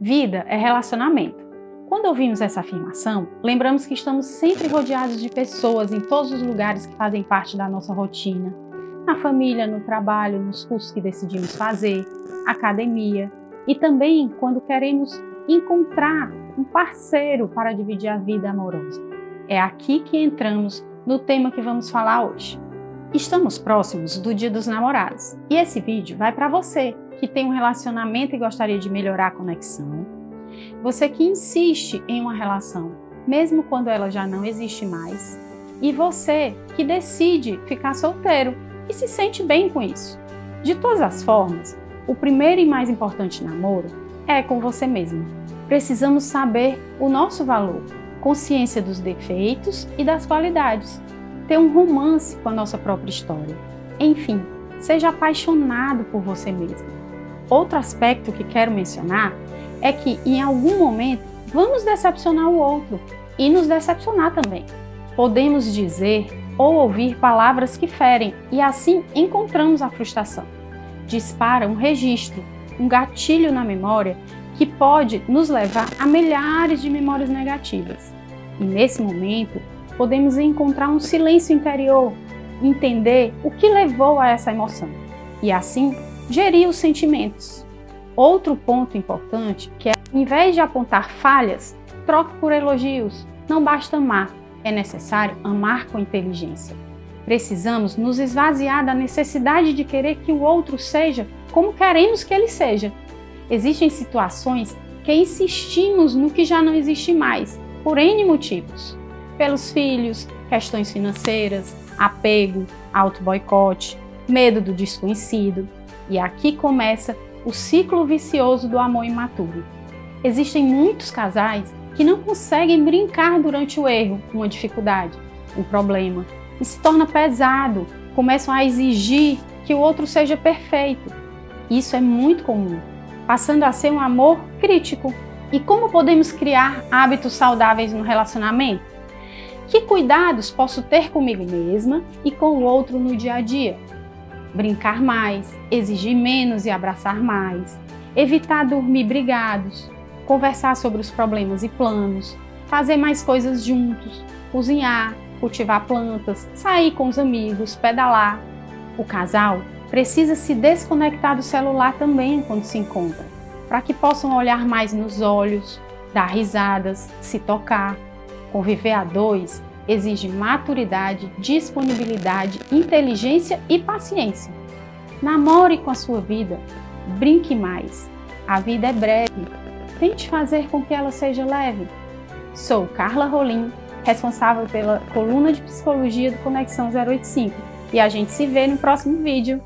Vida é relacionamento. Quando ouvimos essa afirmação, lembramos que estamos sempre rodeados de pessoas em todos os lugares que fazem parte da nossa rotina. Na família, no trabalho, nos cursos que decidimos fazer, academia e também quando queremos encontrar um parceiro para dividir a vida amorosa. É aqui que entramos no tema que vamos falar hoje. Estamos próximos do Dia dos Namorados e esse vídeo vai para você que tem um relacionamento e gostaria de melhorar a conexão, você que insiste em uma relação, mesmo quando ela já não existe mais, e você que decide ficar solteiro e se sente bem com isso. De todas as formas, o primeiro e mais importante namoro é com você mesmo. Precisamos saber o nosso valor, consciência dos defeitos e das qualidades, ter um romance com a nossa própria história. Enfim, seja apaixonado por você mesmo. Outro aspecto que quero mencionar é que em algum momento vamos decepcionar o outro e nos decepcionar também. Podemos dizer ou ouvir palavras que ferem e assim encontramos a frustração. Dispara um registro, um gatilho na memória que pode nos levar a milhares de memórias negativas. E nesse momento, podemos encontrar um silêncio interior, entender o que levou a essa emoção e assim gerir os sentimentos. Outro ponto importante que é, em vez de apontar falhas, troque por elogios. Não basta amar, é necessário amar com inteligência. Precisamos nos esvaziar da necessidade de querer que o outro seja como queremos que ele seja. Existem situações que insistimos no que já não existe mais, por N motivos. Pelos filhos, questões financeiras, apego, auto-boicote, medo do desconhecido. E aqui começa o ciclo vicioso do amor imaturo. Existem muitos casais que não conseguem brincar durante o erro, uma dificuldade, um problema, e se torna pesado, começam a exigir que o outro seja perfeito. Isso é muito comum, passando a ser um amor crítico. E como podemos criar hábitos saudáveis no relacionamento? Que cuidados posso ter comigo mesma e com o outro no dia a dia? Brincar mais, exigir menos e abraçar mais, evitar dormir brigados, conversar sobre os problemas e planos, fazer mais coisas juntos, cozinhar, cultivar plantas, sair com os amigos, pedalar. O casal precisa se desconectar do celular também quando se encontra, para que possam olhar mais nos olhos, dar risadas, se tocar. Conviver a dois exige maturidade, disponibilidade, inteligência e paciência. Namore com a sua vida, brinque mais. A vida é breve. Tente fazer com que ela seja leve. Sou Carla Rolim, responsável pela coluna de psicologia do Conexão 085 e a gente se vê no próximo vídeo.